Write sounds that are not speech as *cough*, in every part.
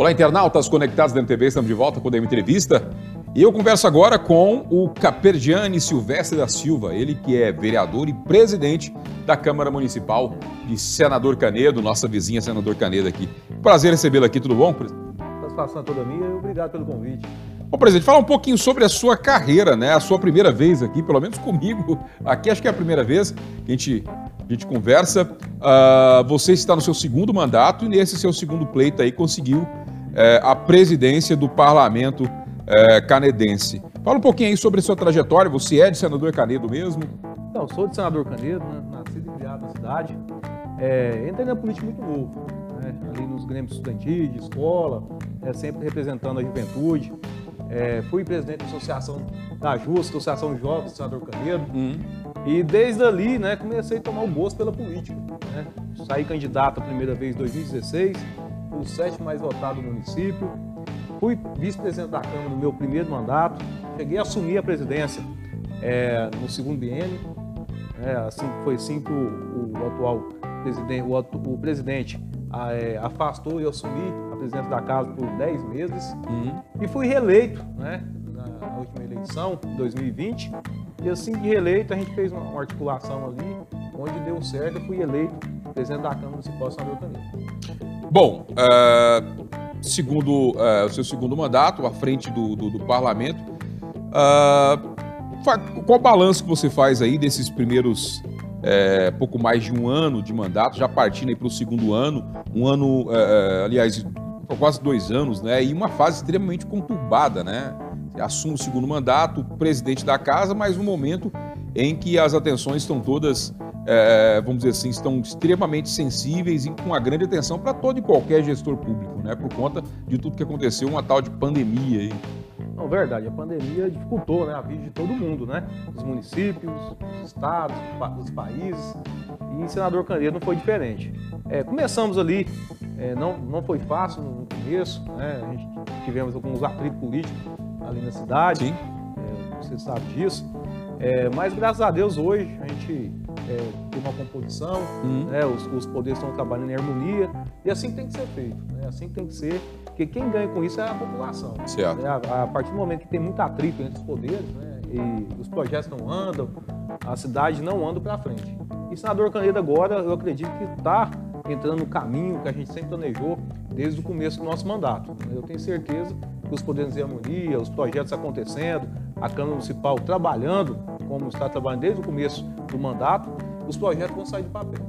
Olá, internautas conectados da MTV, estamos de volta com a Entrevista. E eu converso agora com o Caperdiane Silvestre da Silva, ele que é vereador e presidente da Câmara Municipal de Senador Canedo, nossa vizinha Senador Canedo aqui. Prazer recebê-lo aqui, tudo bom? Satisfação toda minha e obrigado pelo convite. Bom, presidente, fala um pouquinho sobre a sua carreira, né? A sua primeira vez aqui, pelo menos comigo. Aqui acho que é a primeira vez que a gente, a gente conversa. Uh, você está no seu segundo mandato e nesse seu segundo pleito aí conseguiu é, a presidência do parlamento é, canedense. Fala um pouquinho aí sobre a sua trajetória. Você é de senador Canedo mesmo? Não, sou de senador Canedo, né? nascido e criado na cidade. É, entrei na política muito novo, né? ali nos grêmios estudantis, de escola, é, sempre representando a juventude. É, fui presidente da Associação da JUS, Associação Jovens do Senador Canedo. Uhum. E desde ali, né, comecei a tomar o gosto pela política. Né? Saí candidato a primeira vez em 2016, o sétimo mais votado do município. Fui vice-presidente da Câmara no meu primeiro mandato. Cheguei a assumir a presidência é, no segundo biênio. É, assim, foi assim que o, o atual presidente, o, o presidente é, afastou e eu assumi a presidência da casa por 10 meses. Uhum. E fui reeleito né, na, última eleição, 2020. E assim que reeleito, a gente fez uma, uma articulação ali, onde deu certo, eu fui eleito presidente da Câmara Municipal de São Canedo. Bom, uh, segundo uh, o seu segundo mandato, à frente do, do, do parlamento, uh, qual o balanço que você faz aí desses primeiros pouco mais de um ano de mandato, já partindo para o segundo ano, um ano, aliás, quase dois anos, né? E uma fase extremamente conturbada, né? Assume o segundo mandato, presidente da casa, mas um momento em que as atenções estão todas é, vamos dizer assim, estão extremamente sensíveis e com uma grande atenção para todo e qualquer gestor público, né? Por conta de tudo que aconteceu, uma tal de pandemia aí. Não, verdade, a pandemia dificultou né, a vida de todo mundo, né? Os municípios, os estados, os países. E em Senador Canedo não foi diferente. É, começamos ali, é, não, não foi fácil no começo, né? A gente tivemos alguns atritos políticos ali na cidade. Sim. É, você sabe disso. É, mas graças a Deus hoje a gente é, uma composição, uhum. né, os, os, poderes estão trabalhando em harmonia e assim tem que ser feito, né, assim tem que ser, porque quem ganha com isso é a população. Certo. Né, a, a, partir do momento que tem muito atrito entre os poderes né, e os projetos não andam, a cidade não anda para frente. E senador Canedo agora, eu acredito que está entrando no caminho que a gente sempre planejou desde o começo do nosso mandato. Eu tenho certeza que os poderes em harmonia, os projetos acontecendo, a Câmara Municipal trabalhando, como está trabalhando desde o começo do mandato, os projetos vão sair do papel.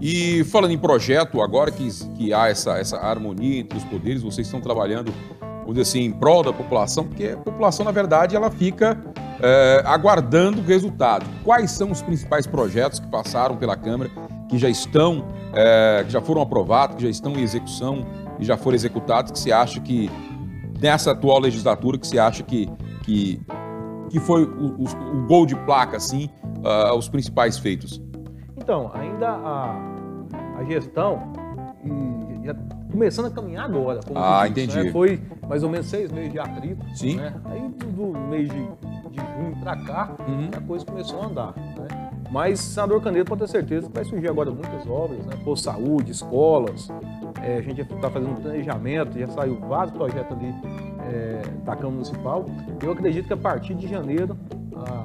E falando em projeto, agora que, que há essa, essa harmonia entre os poderes, vocês estão trabalhando, vamos dizer assim, em prol da população, porque a população, na verdade, ela fica é, aguardando o resultado. Quais são os principais projetos que passaram pela Câmara, que já estão, é, que já foram aprovados, que já estão em execução e já foram executados, que se acha que, nessa atual legislatura, que se acha que, que que foi o, o, o gol de placa, assim, uh, os principais feitos? Então, ainda a, a gestão já começando a caminhar agora. ah, disse, entendi. Né? Foi mais ou menos seis meses de atrito. Sim. Né? Aí do, do mês de, de junho para cá, uhum. a coisa começou a andar. Né? Mas senador Canedo pode ter certeza que vai surgir agora muitas obras, né? Por saúde, escolas. É, a gente está fazendo um planejamento, já saiu vários projetos ali é, da Câmara Municipal. Eu acredito que a partir de janeiro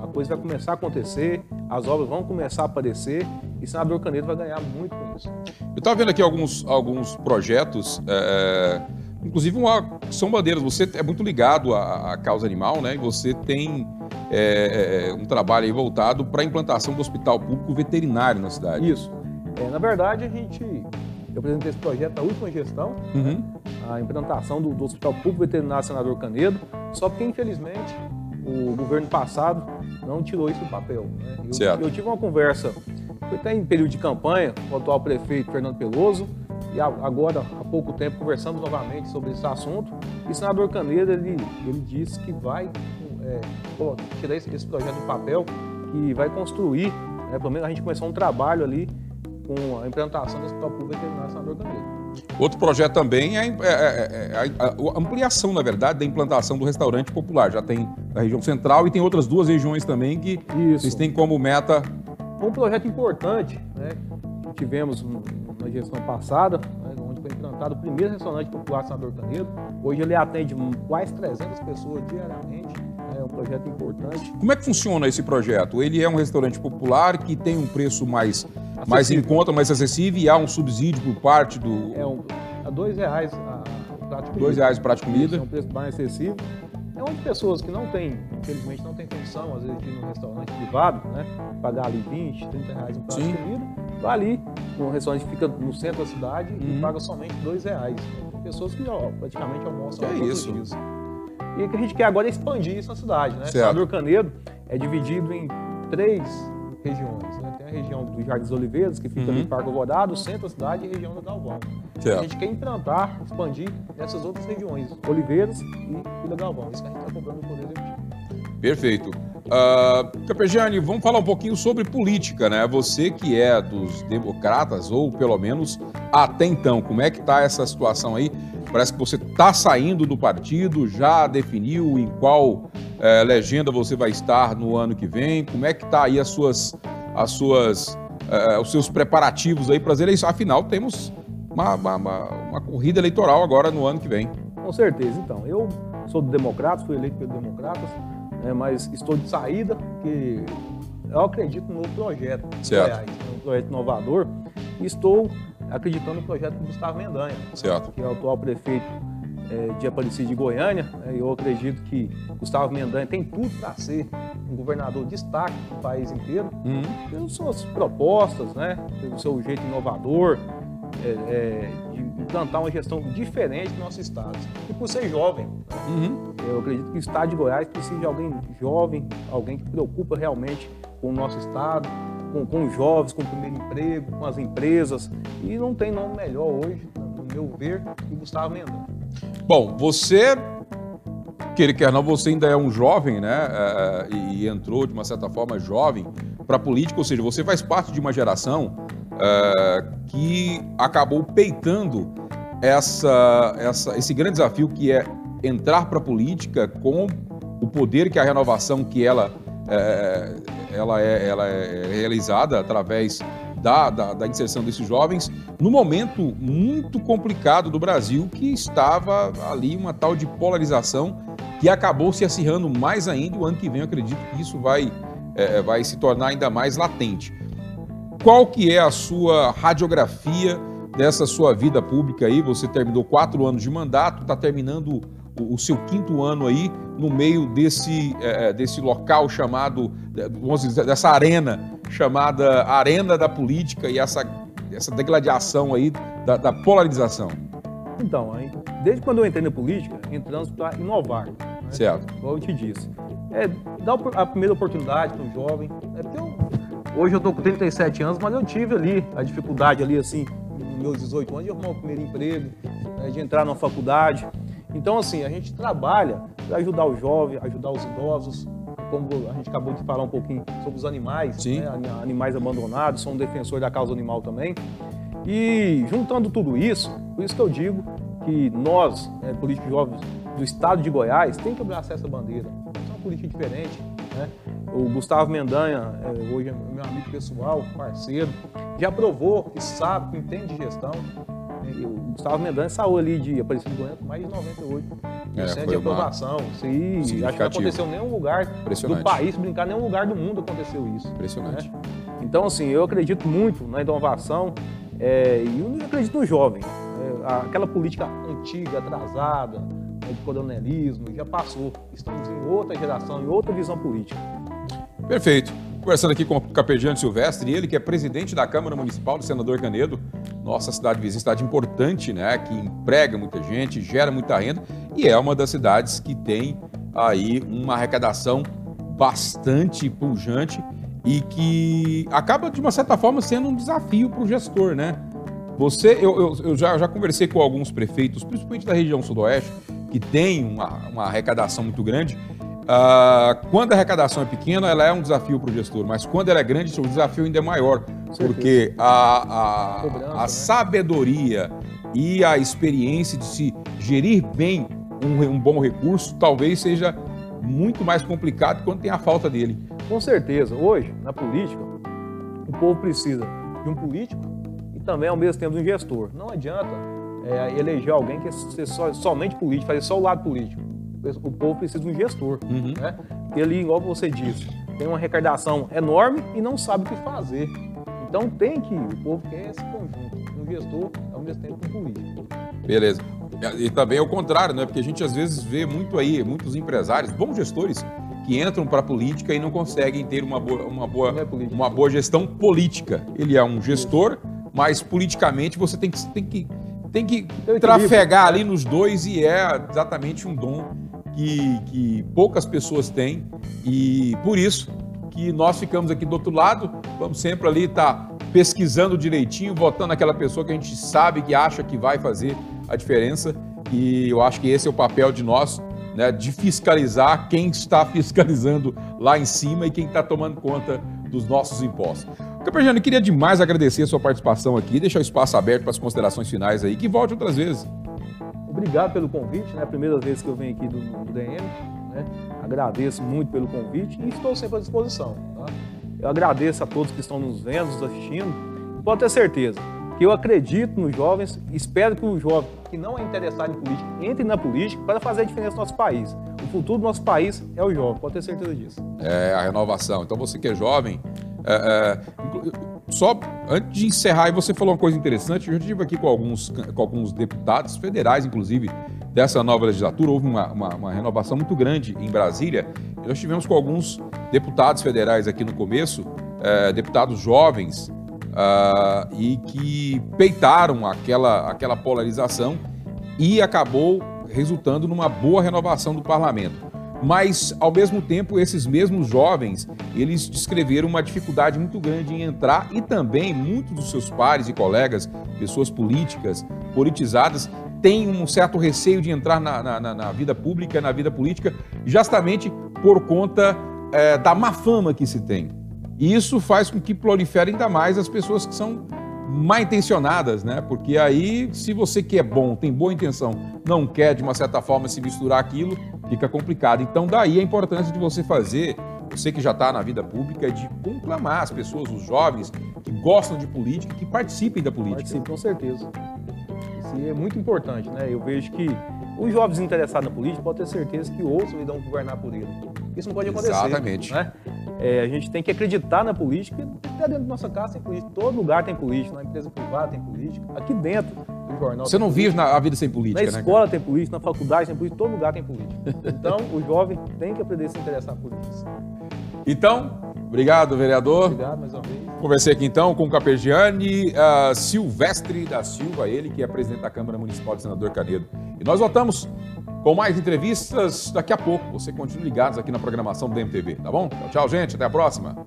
a coisa vai começar a acontecer, as obras vão começar a aparecer e senador Canedo vai ganhar muito com isso. Eu estava vendo aqui alguns, alguns projetos, é, inclusive uma, são bandeiras. Você é muito ligado à, à causa animal, né? E você tem é, é, um trabalho voltado para a implantação do hospital público veterinário na cidade. Isso. É, na verdade, a gente eu apresentei esse projeto na última gestão, uhum. né? a implantação do, do, Hospital Público Veterinário Senador Canedo, só que infelizmente o governo passado não tirou isso do papel. Né? Eu, eu, tive uma conversa, foi até em período de campanha, com o atual prefeito Fernando Peloso, e agora, há pouco tempo, conversamos novamente sobre esse assunto, e o senador Canedo, ele, ele disse que vai é, tirar esse, esse, projeto do papel, que vai construir, né, pelo menos a gente começou um trabalho ali com a implantação do Hospital Público Veterinário Senador Canedo. Outro projeto também é, é, é, é, a ampliação, na verdade, da implantação do restaurante popular. Já tem na região central e tem outras duas regiões também que Isso. vocês têm como meta. Um projeto importante, né? Que tivemos na gestão passada, né, onde foi implantado o primeiro restaurante popular Senador Canedo. Hoje ele atende quase 300 pessoas diariamente. É um projeto importante. Como é que funciona esse projeto? Ele é um restaurante popular que tem um preço mais, mais em conta, mais acessível e há um subsídio por parte do. É um, a dois reais a, o prato de comida. Dois reais o prato de comida. É um preço mais acessível. É onde pessoas que não têm, infelizmente, não têm condição, às vezes, de ir num restaurante privado, né? Pagar ali 20, 30 reais um prato Sim. de comida, vai ali num restaurante que fica no centro da cidade uhum. e paga somente dois reais. Tem pessoas que ó, praticamente almoçam que é isso? Dias. E o que a gente quer agora é expandir isso na cidade, né? Senador Canedo é dividido em três regiões. Né? Região do Jardim Oliveiras, que fica uhum. no Parque Alvorada, centro da cidade e região do Galvão. Certo. A gente quer implantar, expandir nessas outras regiões, Oliveiras e Vila Galvão. Isso que a gente está cobrando do Poder Executivo. Perfeito. Uh, Capejani, vamos falar um pouquinho sobre política, né? Você que é dos democratas, ou pelo menos até então, como é que está essa situação aí? Parece que você está saindo do partido, já definiu em qual é, legenda você vai estar no ano que vem? Como é que está aí as suas, as suas, é, os seus preparativos aí para as eleições? Afinal, temos uma, uma, uma, corrida eleitoral agora no ano que vem. Com certeza. Então, eu sou do Democratas, fui eleito pelo Democratas, né, mas estou de saída porque eu acredito no projeto certo. Goiás, um projeto inovador, e estou acreditando no projeto do Gustavo Mendanha, certo. que é o atual prefeito é, de Aparecida de Goiânia. Né, eu acredito que Gustavo Mendanha tem tudo para ser um governador de destaque no país inteiro, uhum. pelas suas propostas, né, pelo seu jeito inovador, é, é, de implantar uma gestão diferente no nosso estado. E por ser jovem, né? uhum. eu acredito que o estado de Goiás precisa de alguém jovem, alguém que preocupa realmente com o nosso estado, com, com os jovens, com o primeiro emprego, com as empresas. E não tem nome melhor hoje, no meu ver, que Gustavo Mendanha. Bom, você, quer quer não, você ainda é um jovem, né? É, e entrou de uma certa forma jovem para a política, ou seja, você faz parte de uma geração é, que acabou peitando essa, essa, esse grande desafio que é entrar para a política com o poder que a renovação que ela é, ela é, ela é realizada através da, da, da, inserção desses jovens no momento muito complicado do Brasil, que estava ali uma tal de polarização que acabou se acirrando mais ainda. O ano que vem, acredito que isso vai, é, vai se tornar ainda mais latente. Qual que é a sua radiografia dessa sua vida pública aí? Você terminou quatro anos de mandato, está terminando o, seu quinto ano aí no meio desse, é, é, desse local chamado, vamos dizer, dessa arena chamada Arena da Política e essa, essa degladiação aí da, da polarização? Então, desde quando eu entrei na política, entramos para inovar. Né? Certo. Como eu te disse. É, dar a primeira oportunidade para um jovem. É porque eu, hoje eu estou com 37 anos, mas eu tive ali a dificuldade ali, assim, nos meus 18 anos, de arrumar o primeiro emprego, né, de entrar na faculdade. Então, assim, a gente trabalha para ajudar o jovem, ajudar os idosos, como a gente acabou de falar um pouquinho sobre os animais, né? animais abandonados, sou um defensor da causa animal também. E juntando tudo isso, por isso que eu digo que nós, né, políticos jovens do estado de Goiás, tem que abraçar essa bandeira. É uma política diferente. Né? O Gustavo Mendanha, é, hoje é meu amigo pessoal, parceiro, já provou que sabe, que entende de o Gustavo Mendanha saiu ali de Aparecido Goiânia com mais de 98% é, de aprovação. Aí, acho que não aconteceu em nenhum lugar do país, brincar, nenhum lugar do mundo aconteceu isso. Impressionante. Né? Então, assim, eu acredito muito na inovação é, e eu acredito no jovem. É, aquela política antiga, atrasada, né, de coronelismo, já passou. Estamos em outra geração, em outra visão política. Perfeito. Conversando aqui com o Capejano Silvestre, ele que é presidente da Câmara Municipal do Senador Canedo, nossa cidade vizinha, cidade importante, né, que emprega muita gente, gera muita renda e é uma das cidades que tem aí uma arrecadação bastante pujante e que acaba, de uma certa forma, sendo um desafio para o gestor, né? Você, eu, eu, eu já, já, conversei com alguns prefeitos, principalmente da região sudoeste, que tem uma, uma arrecadação muito grande Uh, quando a arrecadação é pequena, ela é um desafio para o gestor, mas quando ela é grande, o desafio ainda é maior, porque a, a, a né? sabedoria e a experiência de se gerir bem um, um, bom recurso talvez seja muito mais complicado quando tem a falta dele. Com certeza. Hoje, na política, o povo precisa de um político e também, ao mesmo tempo, de um gestor. Não adianta é, eleger alguém que é só, somente político, fazer só o lado político. O povo precisa de um gestor, uhum. né? Ali, igual você disse, tem uma arrecadação enorme e não sabe o que fazer. Então tem que, o povo quer esse conjunto, um gestor ao mesmo tempo um político. Beleza. E também é o contrário, né? Porque a gente às vezes vê muito aí, muitos empresários, bons gestores, que entram para a política e não conseguem ter uma boa, uma, boa, é uma boa gestão política. Ele é um gestor, mas politicamente você tem que, tem que, tem que trafegar ali nos dois e é exatamente um dom que, que poucas pessoas têm e por isso que nós ficamos aqui do outro lado, vamos sempre ali estar tá pesquisando direitinho, votando aquela pessoa que a gente sabe que acha que vai fazer a diferença e eu acho que esse é o papel de nós né, de fiscalizar quem está *laughs* fiscalizando lá em cima e quem está tomando conta dos nossos impostos. Caperjano, queria demais agradecer a sua participação aqui, deixar o espaço aberto para as considerações finais aí, que volte outras vezes. Obrigado pelo convite, né? Primeira vez que eu venho aqui do, do DM, né? Agradeço muito pelo convite e estou sempre à disposição. Tá? Eu agradeço a todos que estão nos vendo, nos assistindo. Pode ter certeza, que eu acredito nos jovens, espero que o jovem que não é interessado em política entre na política para fazer a diferença no nosso país. O futuro do nosso país é o jovem, pode ter certeza disso. É a renovação. Então você que é jovem, é, é, só antes de encerrar, você falou uma coisa interessante. Eu já estive aqui com alguns, com alguns deputados federais, inclusive, dessa nova legislatura. Houve uma, uma, uma renovação muito grande em Brasília. Nós estivemos com alguns deputados federais aqui no começo, é, deputados jovens, uh, e que peitaram aquela, aquela polarização e acabou resultando numa boa renovação do parlamento. Mas, ao mesmo tempo, esses mesmos jovens, eles descreveram uma dificuldade muito grande em entrar e também muitos dos seus pares e colegas, pessoas políticas, politizadas, têm um certo receio de entrar na, na, na vida pública, na vida política, justamente por conta é, da má fama que se tem. E isso faz com que prolifere ainda mais as pessoas que são mal intencionadas, né? Porque aí, se você que é bom, tem boa intenção, não quer de uma certa forma se misturar aquilo, fica complicado. Então, daí a importância de você fazer, você que já está na vida pública, de conclamar as pessoas, os jovens que gostam de política, que participem da política. Participem, com certeza. Isso é muito importante, né? Eu vejo que os jovens interessados na política podem ter certeza que ouçam e dão governar por ele. Isso não pode acontecer. Exatamente. Né? É, a gente tem que acreditar na política. Até dentro da nossa casa tem política. Todo lugar tem política. Na empresa privada tem política. Aqui dentro jornal. Você não política. vive na, a vida sem política, Na né, escola tem política, na faculdade tem política, todo lugar tem política. Então, o jovem tem que aprender a se interessar por isso. Então, obrigado, vereador. Obrigado mais uma vez. Conversei aqui então com o Capergiani uh, Silvestre da Silva, ele que é presidente da Câmara Municipal de Senador Canedo. E nós voltamos com mais entrevistas daqui a pouco. Você continue ligados aqui na programação do MTV, tá bom? Tchau, tchau, gente. Até a próxima.